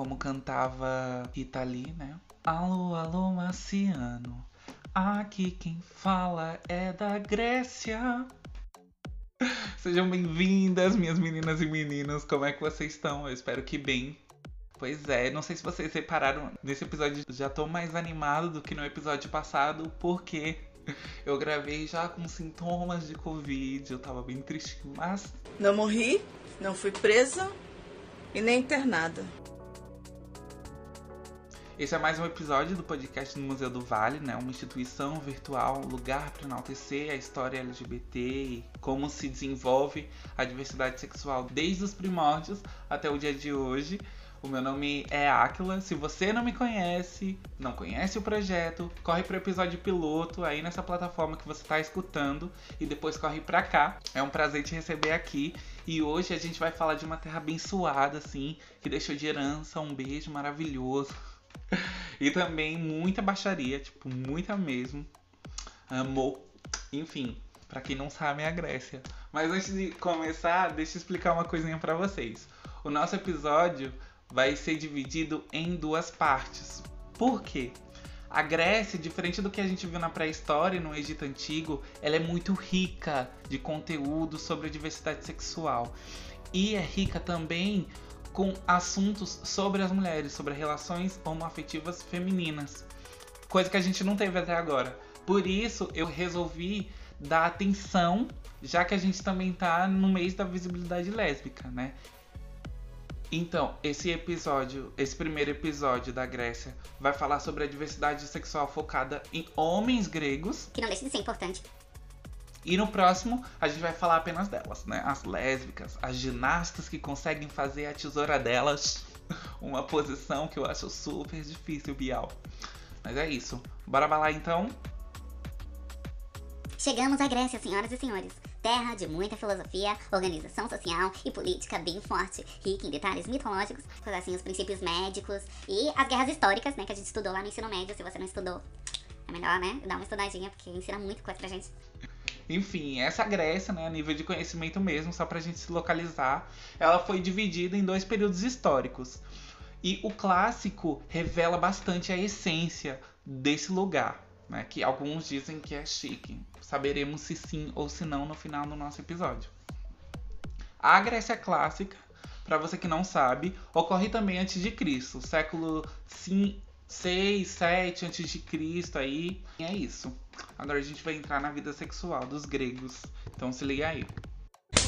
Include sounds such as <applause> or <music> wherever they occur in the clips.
como cantava Rita Lee, né? Alô, alô, Marciano. Aqui quem fala é da Grécia. <laughs> Sejam bem-vindas, minhas meninas e meninos. Como é que vocês estão? Eu espero que bem. Pois é, não sei se vocês repararam, nesse episódio já tô mais animado do que no episódio passado, porque <laughs> eu gravei já com sintomas de Covid, eu tava bem triste, mas. Não morri, não fui presa e nem internada. Esse é mais um episódio do podcast do Museu do Vale, né? Uma instituição virtual, um lugar para enaltecer a história LGBT e como se desenvolve a diversidade sexual desde os primórdios até o dia de hoje. O meu nome é Aquila. Se você não me conhece, não conhece o projeto, corre pro episódio piloto aí nessa plataforma que você está escutando e depois corre pra cá. É um prazer te receber aqui. E hoje a gente vai falar de uma terra abençoada, assim, que deixou de herança um beijo maravilhoso. <laughs> e também muita baixaria, tipo, muita mesmo. Amor. Enfim, para quem não sabe, é a Grécia. Mas antes de começar, deixa eu explicar uma coisinha para vocês. O nosso episódio vai ser dividido em duas partes. Por quê? A Grécia, diferente do que a gente viu na pré-história e no Egito Antigo, ela é muito rica de conteúdo sobre a diversidade sexual. E é rica também com assuntos sobre as mulheres, sobre relações homoafetivas femininas. Coisa que a gente não teve até agora. Por isso eu resolvi dar atenção, já que a gente também tá no mês da visibilidade lésbica, né? Então, esse episódio, esse primeiro episódio da Grécia, vai falar sobre a diversidade sexual focada em homens gregos. Que não deixa de ser importante. E no próximo, a gente vai falar apenas delas, né? As lésbicas, as ginastas que conseguem fazer a tesoura delas. <laughs> Uma posição que eu acho super difícil, Bial. Mas é isso. Bora lá então? Chegamos à Grécia, senhoras e senhores terra de muita filosofia, organização social e política bem forte, rica em detalhes mitológicos, assim, os princípios médicos e as guerras históricas, né, que a gente estudou lá no ensino médio. Se você não estudou, é melhor, né, dar uma estudadinha, porque ensina muito coisa pra gente. Enfim, essa Grécia, né, a nível de conhecimento mesmo, só pra gente se localizar, ela foi dividida em dois períodos históricos. E o clássico revela bastante a essência desse lugar né? Que alguns dizem que é chique. Saberemos se sim ou se não no final do nosso episódio. A Grécia Clássica, para você que não sabe, ocorre também antes de Cristo, século 6, 7 antes de Cristo aí. E é isso. Agora a gente vai entrar na vida sexual dos gregos. Então se liga aí.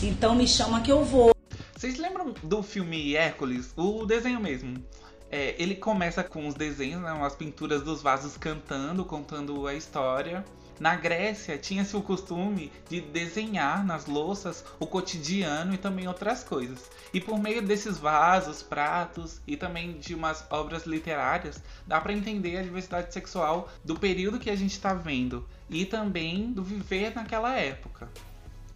Então me chama que eu vou. Vocês lembram do filme Hércules? O desenho mesmo. É, ele começa com os desenhos, né, as pinturas dos vasos cantando, contando a história. Na Grécia tinha-se o costume de desenhar nas louças o cotidiano e também outras coisas. E por meio desses vasos, pratos e também de umas obras literárias, dá para entender a diversidade sexual do período que a gente está vendo e também do viver naquela época.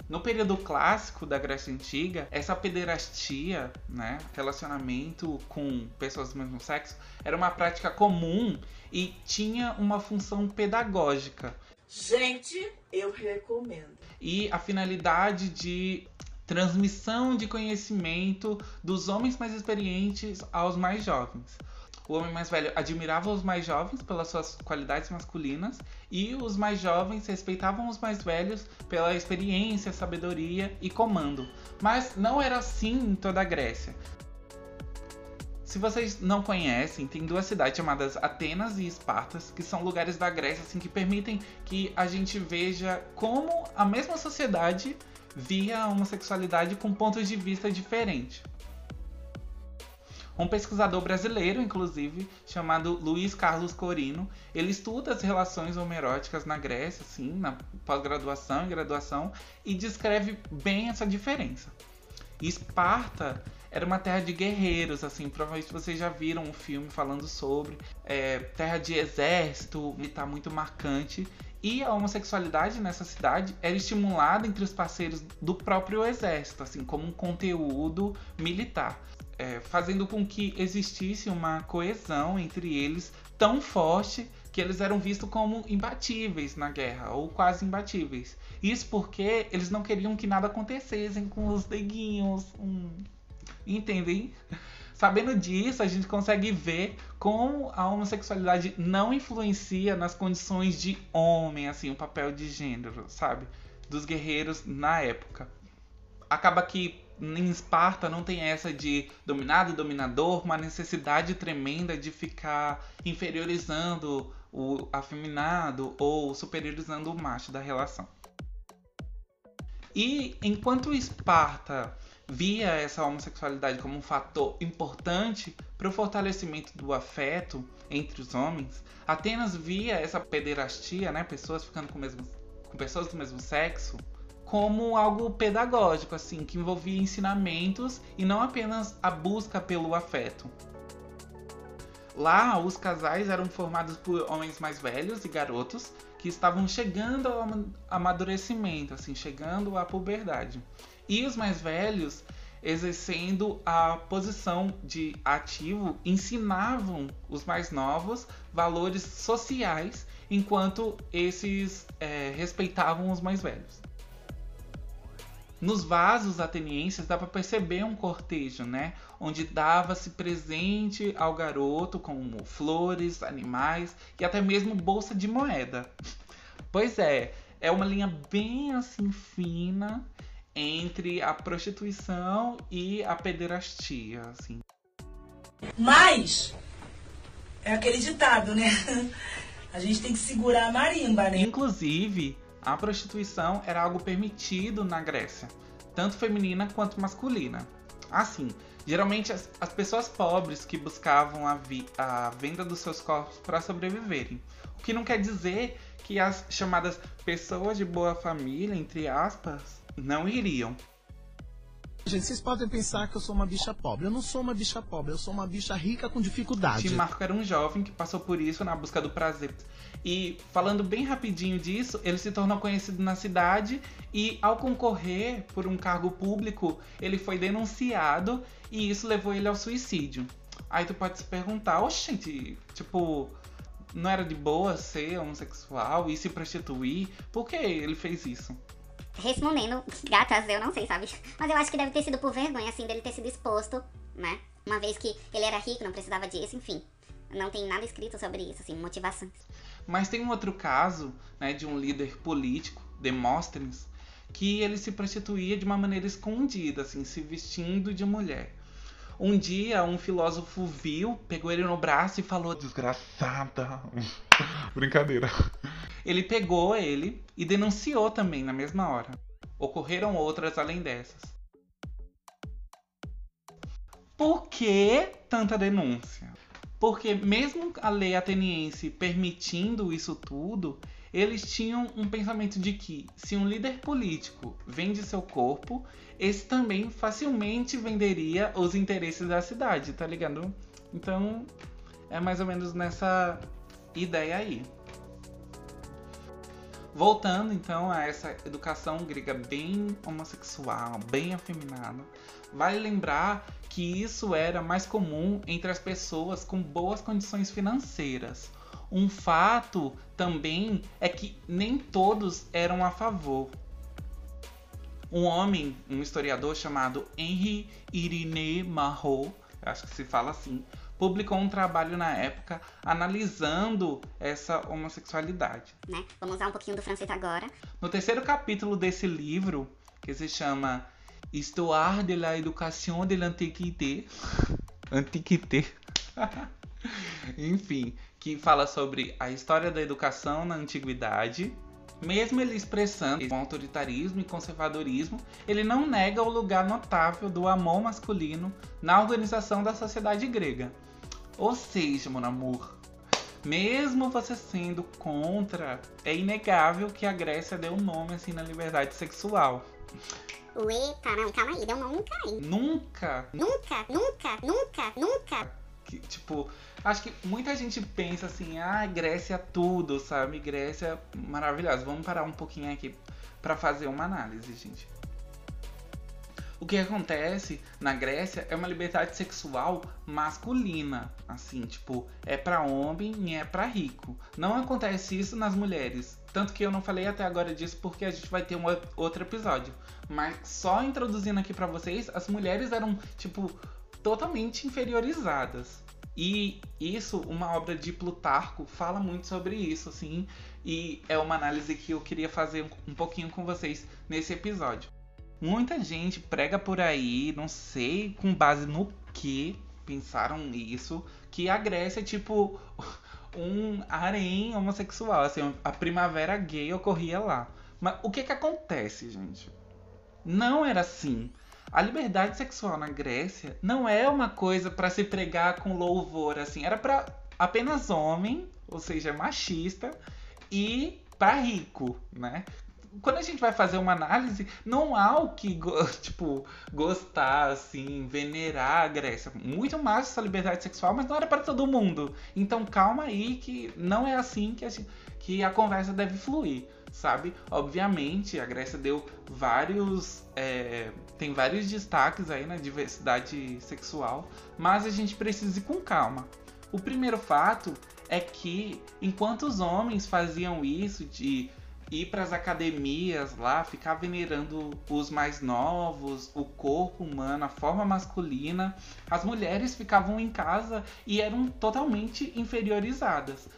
No período clássico da Grécia Antiga, essa pederastia, né, relacionamento com pessoas do mesmo sexo, era uma prática comum e tinha uma função pedagógica. Gente, eu recomendo. E a finalidade de transmissão de conhecimento dos homens mais experientes aos mais jovens. O homem mais velho admirava os mais jovens pelas suas qualidades masculinas e os mais jovens respeitavam os mais velhos pela experiência, sabedoria e comando. Mas não era assim em toda a Grécia. Se vocês não conhecem, tem duas cidades chamadas Atenas e Espartas, que são lugares da Grécia assim que permitem que a gente veja como a mesma sociedade via a homossexualidade com pontos de vista diferentes. Um pesquisador brasileiro, inclusive, chamado Luiz Carlos Corino, ele estuda as relações homeróticas na Grécia, assim, na pós-graduação e graduação, e descreve bem essa diferença. Esparta era uma terra de guerreiros, assim, provavelmente vocês já viram um filme falando sobre é, terra de exército, militar muito marcante. E a homossexualidade nessa cidade era estimulada entre os parceiros do próprio exército, assim, como um conteúdo militar é, fazendo com que existisse uma coesão entre eles tão forte que eles eram vistos como imbatíveis na guerra, ou quase imbatíveis. Isso porque eles não queriam que nada acontecesse com os neguinhos. Hum, entendem? Sabendo disso, a gente consegue ver como a homossexualidade não influencia nas condições de homem, assim, o papel de gênero, sabe? Dos guerreiros na época. Acaba que em Esparta não tem essa de dominado e dominador, uma necessidade tremenda de ficar inferiorizando o afeminado ou superiorizando o macho da relação. E enquanto Esparta via essa homossexualidade como um fator importante para o fortalecimento do afeto entre os homens, Atenas via essa pederastia, né, pessoas ficando com, mesmo, com pessoas do mesmo sexo, como algo pedagógico, assim, que envolvia ensinamentos e não apenas a busca pelo afeto. Lá, os casais eram formados por homens mais velhos e garotos que estavam chegando ao amadurecimento, assim, chegando à puberdade. E os mais velhos, exercendo a posição de ativo, ensinavam os mais novos valores sociais, enquanto esses é, respeitavam os mais velhos. Nos vasos atenienses dá para perceber um cortejo, né? Onde dava-se presente ao garoto como flores, animais e até mesmo bolsa de moeda. Pois é, é uma linha bem assim fina entre a prostituição e a pederastia, assim. Mas é aquele ditado, né? <laughs> A gente tem que segurar a marimba, né? Inclusive, a prostituição era algo permitido na Grécia, tanto feminina quanto masculina. Assim, geralmente as, as pessoas pobres que buscavam a, vi, a venda dos seus corpos para sobreviverem. O que não quer dizer que as chamadas pessoas de boa família, entre aspas, não iriam. Gente, vocês podem pensar que eu sou uma bicha pobre. Eu não sou uma bicha pobre, eu sou uma bicha rica com dificuldade. Tim Marco era um jovem que passou por isso na busca do prazer. E falando bem rapidinho disso, ele se tornou conhecido na cidade e ao concorrer por um cargo público, ele foi denunciado e isso levou ele ao suicídio. Aí tu pode se perguntar, oxente, tipo, não era de boa ser homossexual e se prostituir? Por que ele fez isso? Respondendo, gatas, eu não sei, sabe? Mas eu acho que deve ter sido por vergonha, assim, dele ter sido exposto, né? Uma vez que ele era rico, não precisava disso, enfim. Não tem nada escrito sobre isso, assim, motivações. Mas tem um outro caso, né, de um líder político, Demóstenes, que ele se prostituía de uma maneira escondida, assim, se vestindo de mulher. Um dia, um filósofo viu, pegou ele no braço e falou: Desgraçada! <laughs> Brincadeira. Ele pegou ele e denunciou também na mesma hora. Ocorreram outras além dessas. Por que tanta denúncia? Porque mesmo a lei ateniense permitindo isso tudo, eles tinham um pensamento de que se um líder político vende seu corpo, esse também facilmente venderia os interesses da cidade, tá ligado? Então é mais ou menos nessa ideia aí. Voltando então a essa educação grega bem homossexual, bem afeminada, vale lembrar que isso era mais comum entre as pessoas com boas condições financeiras. Um fato também é que nem todos eram a favor. Um homem, um historiador chamado Henri Irineu Marot, acho que se fala assim, publicou um trabalho na época analisando essa homossexualidade. Né? Vamos usar um pouquinho do francês agora. No terceiro capítulo desse livro, que se chama Histoire de la Education de l'Antiquité, <laughs> Antiquité, <laughs> enfim, que fala sobre a história da educação na antiguidade mesmo ele expressando com autoritarismo e conservadorismo, ele não nega o lugar notável do amor masculino na organização da sociedade grega. Ou seja, mon amour, mesmo você sendo contra, é inegável que a Grécia deu nome assim na liberdade sexual. Eita, não, calma aí, deu nome nunca aí. Nunca? Nunca, nunca, nunca, nunca. Que, tipo, acho que muita gente pensa assim, ah, Grécia tudo, sabe? Grécia maravilhosa. Vamos parar um pouquinho aqui para fazer uma análise, gente. O que acontece na Grécia é uma liberdade sexual masculina, assim, tipo, é para homem e é para rico. Não acontece isso nas mulheres. Tanto que eu não falei até agora disso porque a gente vai ter um outro episódio. Mas só introduzindo aqui para vocês, as mulheres eram, tipo, totalmente inferiorizadas. E isso, uma obra de Plutarco fala muito sobre isso, assim, e é uma análise que eu queria fazer um pouquinho com vocês nesse episódio. Muita gente prega por aí, não sei com base no que pensaram isso, que a Grécia é tipo <laughs> um harém homossexual, assim, a primavera gay ocorria lá. Mas o que que acontece, gente? Não era assim. A liberdade sexual na Grécia não é uma coisa para se pregar com louvor, assim. Era para apenas homem, ou seja, machista, e para rico, né? Quando a gente vai fazer uma análise, não há o que, <laughs> tipo, gostar, assim, venerar a Grécia. Muito mais essa liberdade sexual, mas não era para todo mundo. Então calma aí que não é assim que a, gente, que a conversa deve fluir sabe? Obviamente, a Grécia deu vários. É, tem vários destaques aí na diversidade sexual, mas a gente precisa ir com calma. O primeiro fato é que enquanto os homens faziam isso de ir para as academias lá, ficar venerando os mais novos, o corpo humano, a forma masculina, as mulheres ficavam em casa e eram totalmente inferiorizadas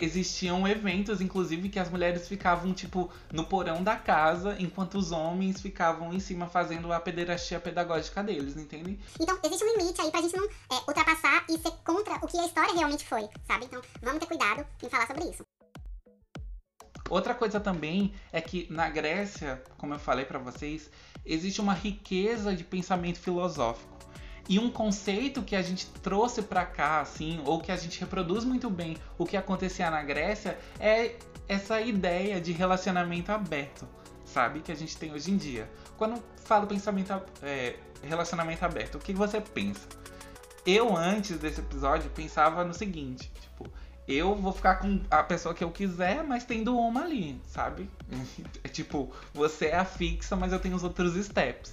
existiam eventos, inclusive, que as mulheres ficavam, tipo, no porão da casa, enquanto os homens ficavam em cima fazendo a pederastia pedagógica deles, entende? Então, existe um limite aí pra gente não é, ultrapassar e ser contra o que a história realmente foi, sabe? Então, vamos ter cuidado em falar sobre isso. Outra coisa também é que na Grécia, como eu falei para vocês, existe uma riqueza de pensamento filosófico. E um conceito que a gente trouxe para cá, assim, ou que a gente reproduz muito bem o que acontecia na Grécia, é essa ideia de relacionamento aberto, sabe? Que a gente tem hoje em dia. Quando falo pensamento, é, relacionamento aberto, o que você pensa? Eu, antes desse episódio, pensava no seguinte, tipo, eu vou ficar com a pessoa que eu quiser, mas tendo uma ali, sabe? <laughs> É tipo, você é a fixa, mas eu tenho os outros steps.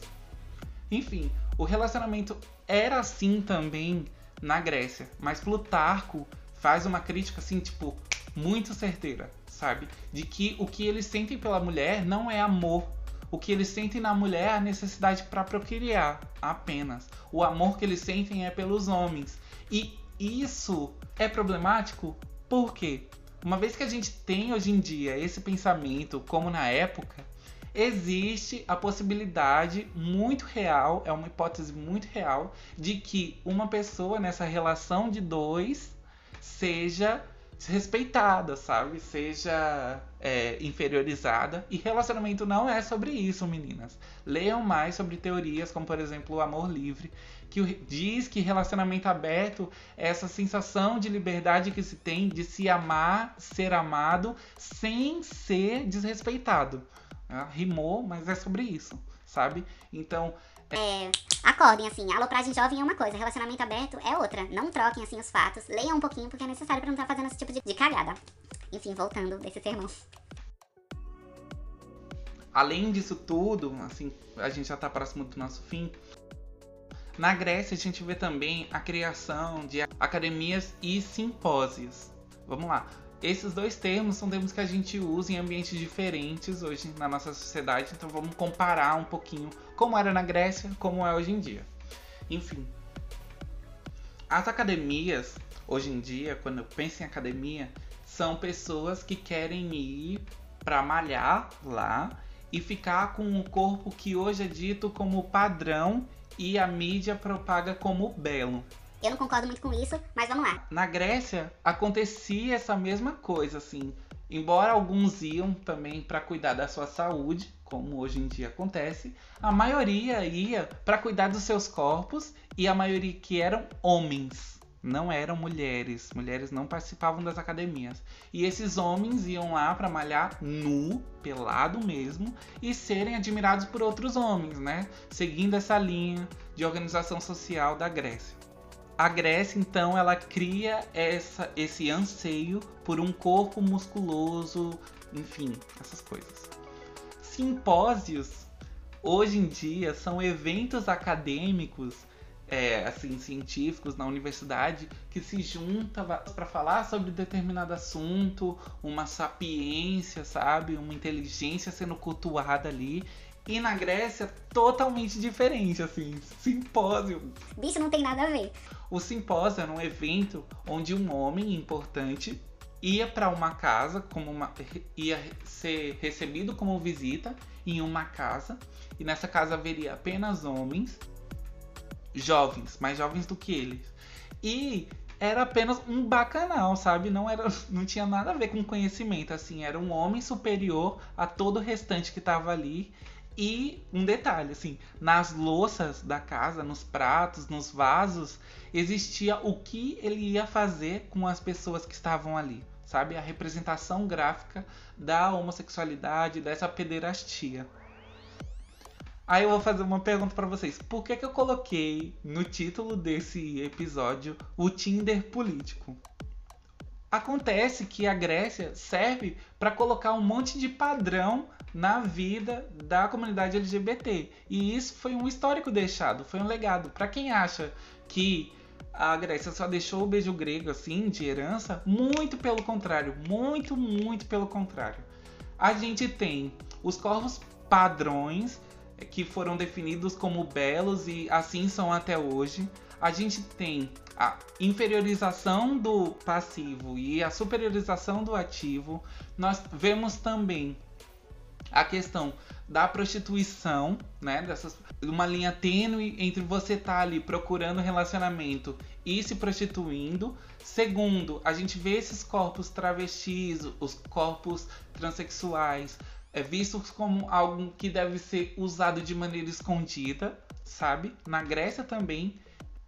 Enfim, o relacionamento era assim também na Grécia, mas Plutarco faz uma crítica assim, tipo, muito certeira, sabe? De que o que eles sentem pela mulher não é amor. O que eles sentem na mulher é a necessidade para procriar apenas. O amor que eles sentem é pelos homens. E isso é problemático por quê? Uma vez que a gente tem hoje em dia esse pensamento, como na época, existe a possibilidade muito real, é uma hipótese muito real, de que uma pessoa nessa relação de dois seja respeitada, sabe? Seja é, inferiorizada. E relacionamento não é sobre isso, meninas. Leiam mais sobre teorias como, por exemplo, o amor livre, que diz que relacionamento aberto é essa sensação de liberdade que se tem de se amar, ser amado, sem ser desrespeitado. Ela rimou, mas é sobre isso, sabe? Então. É... é, acordem, assim, alopragem jovem é uma coisa, relacionamento aberto é outra. Não troquem, assim, os fatos. Leiam um pouquinho, porque é necessário pra não estar tá fazendo esse tipo de, de cagada. Enfim, voltando desse sermão. Além disso tudo, assim, a gente já tá próximo do nosso fim. Na Grécia, a gente vê também a criação de academias e simpósios. Vamos lá. Esses dois termos são termos que a gente usa em ambientes diferentes hoje na nossa sociedade, então vamos comparar um pouquinho como era na Grécia, como é hoje em dia. Enfim, as academias, hoje em dia, quando eu penso em academia, são pessoas que querem ir para malhar lá e ficar com o corpo que hoje é dito como padrão e a mídia propaga como belo. Eu não concordo muito com isso, mas vamos lá. Na Grécia acontecia essa mesma coisa, assim. Embora alguns iam também para cuidar da sua saúde, como hoje em dia acontece, a maioria ia para cuidar dos seus corpos e a maioria que eram homens, não eram mulheres. Mulheres não participavam das academias. E esses homens iam lá para malhar nu, pelado mesmo, e serem admirados por outros homens, né? Seguindo essa linha de organização social da Grécia. A Grécia, então, ela cria essa, esse anseio por um corpo musculoso, enfim, essas coisas. Simpósios, hoje em dia, são eventos acadêmicos, é, assim, científicos na universidade que se juntam para falar sobre determinado assunto, uma sapiência, sabe, uma inteligência sendo cultuada ali E na Grécia, totalmente diferente, assim, simpósio. Bicho, não tem nada a ver. O simpósio era um evento onde um homem importante ia para uma casa, como uma, ia ser recebido como visita em uma casa, e nessa casa haveria apenas homens, jovens, mais jovens do que eles. E era apenas um bacanal, sabe? Não era, não tinha nada a ver com conhecimento, assim, era um homem superior a todo o restante que estava ali. E um detalhe, assim, nas louças da casa, nos pratos, nos vasos, existia o que ele ia fazer com as pessoas que estavam ali, sabe? A representação gráfica da homossexualidade, dessa pederastia. Aí eu vou fazer uma pergunta para vocês. Por que, que eu coloquei no título desse episódio o Tinder político? Acontece que a Grécia serve para colocar um monte de padrão na vida da comunidade LGBT. E isso foi um histórico deixado, foi um legado. Para quem acha que a Grécia só deixou o beijo grego assim de herança, muito pelo contrário, muito, muito pelo contrário. A gente tem os corpos padrões que foram definidos como belos e assim são até hoje. A gente tem a inferiorização do passivo e a superiorização do ativo. Nós vemos também a questão da prostituição, né? Dessas, uma linha tênue entre você estar tá ali procurando relacionamento e se prostituindo. Segundo, a gente vê esses corpos travestis, os corpos transexuais, é vistos como algo que deve ser usado de maneira escondida, sabe? Na Grécia também.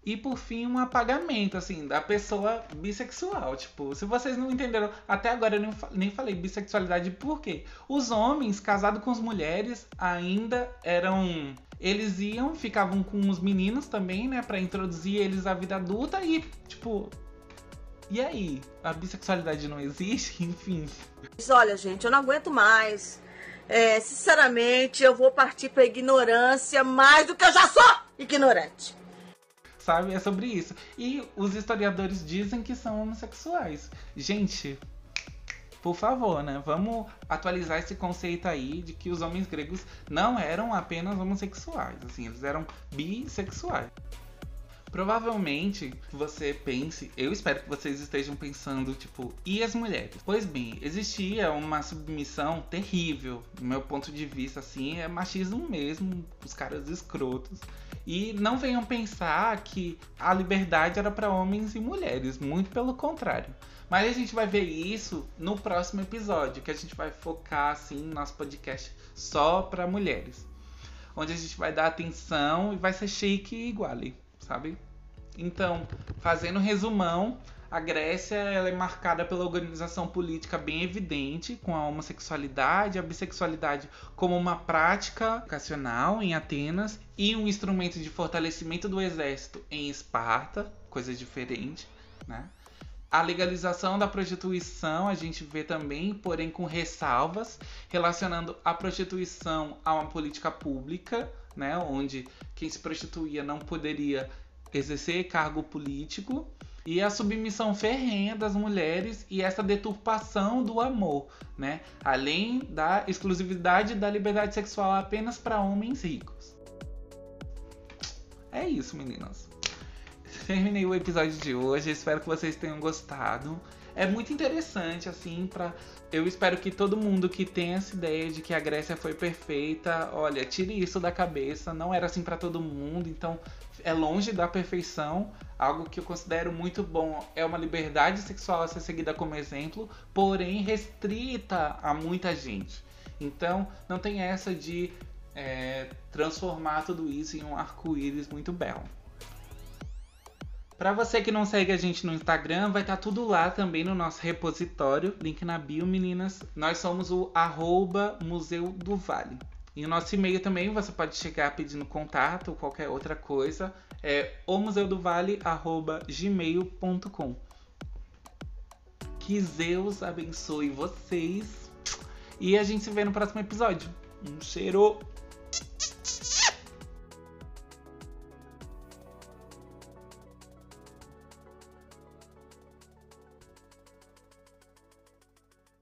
E por fim, um apagamento, assim, da pessoa bissexual. Tipo, se vocês não entenderam, até agora eu nem, nem falei bissexualidade, por quê? Os homens casados com as mulheres ainda eram. Eles iam, ficavam com os meninos também, né? Pra introduzir eles à vida adulta e, tipo. E aí? A bissexualidade não existe? <laughs> Enfim. Olha, gente, eu não aguento mais. É, sinceramente, eu vou partir para ignorância mais do que eu já sou ignorante. Sabe? É sobre isso. E os historiadores dizem que são homossexuais. Gente, por favor, né? Vamos atualizar esse conceito aí de que os homens gregos não eram apenas homossexuais, assim, eles eram bissexuais. Provavelmente você pense, eu espero que vocês estejam pensando, tipo, e as mulheres? Pois bem, existia uma submissão terrível, do meu ponto de vista, assim, é machismo mesmo, os caras escrotos. E não venham pensar que a liberdade era para homens e mulheres, muito pelo contrário. Mas a gente vai ver isso no próximo episódio, que a gente vai focar assim no nosso podcast só para mulheres. Onde a gente vai dar atenção e vai ser chique e iguale sabe? Então, fazendo resumão, a Grécia ela é marcada pela organização política bem evidente, com a homossexualidade, a bissexualidade como uma prática ocasional em Atenas e um instrumento de fortalecimento do exército em Esparta, coisa diferente, né? A legalização da prostituição a gente vê também, porém com ressalvas, relacionando a prostituição a uma política pública, né, onde quem se prostituía não poderia exercer cargo político, e a submissão ferrenha das mulheres e essa deturpação do amor, né? Além da exclusividade da liberdade sexual apenas para homens ricos. É isso, meninas. Terminei o episódio de hoje, espero que vocês tenham gostado é muito interessante, assim, para Eu espero que todo mundo que tem essa ideia de que a Grécia foi perfeita, olha, tire isso da cabeça, não era assim para todo mundo, então é longe da perfeição. Algo que eu considero muito bom é uma liberdade sexual a ser seguida como exemplo, porém restrita a muita gente. Então, não tem essa de é, transformar tudo isso em um arco-íris muito belo. Para você que não segue a gente no Instagram, vai estar tá tudo lá também no nosso repositório, link na bio, meninas. Nós somos o arroba Museu do Vale. E o nosso e-mail também, você pode chegar pedindo contato ou qualquer outra coisa, é omuseudovale.gmail.com Que Zeus abençoe vocês. E a gente se vê no próximo episódio. Um cheiro!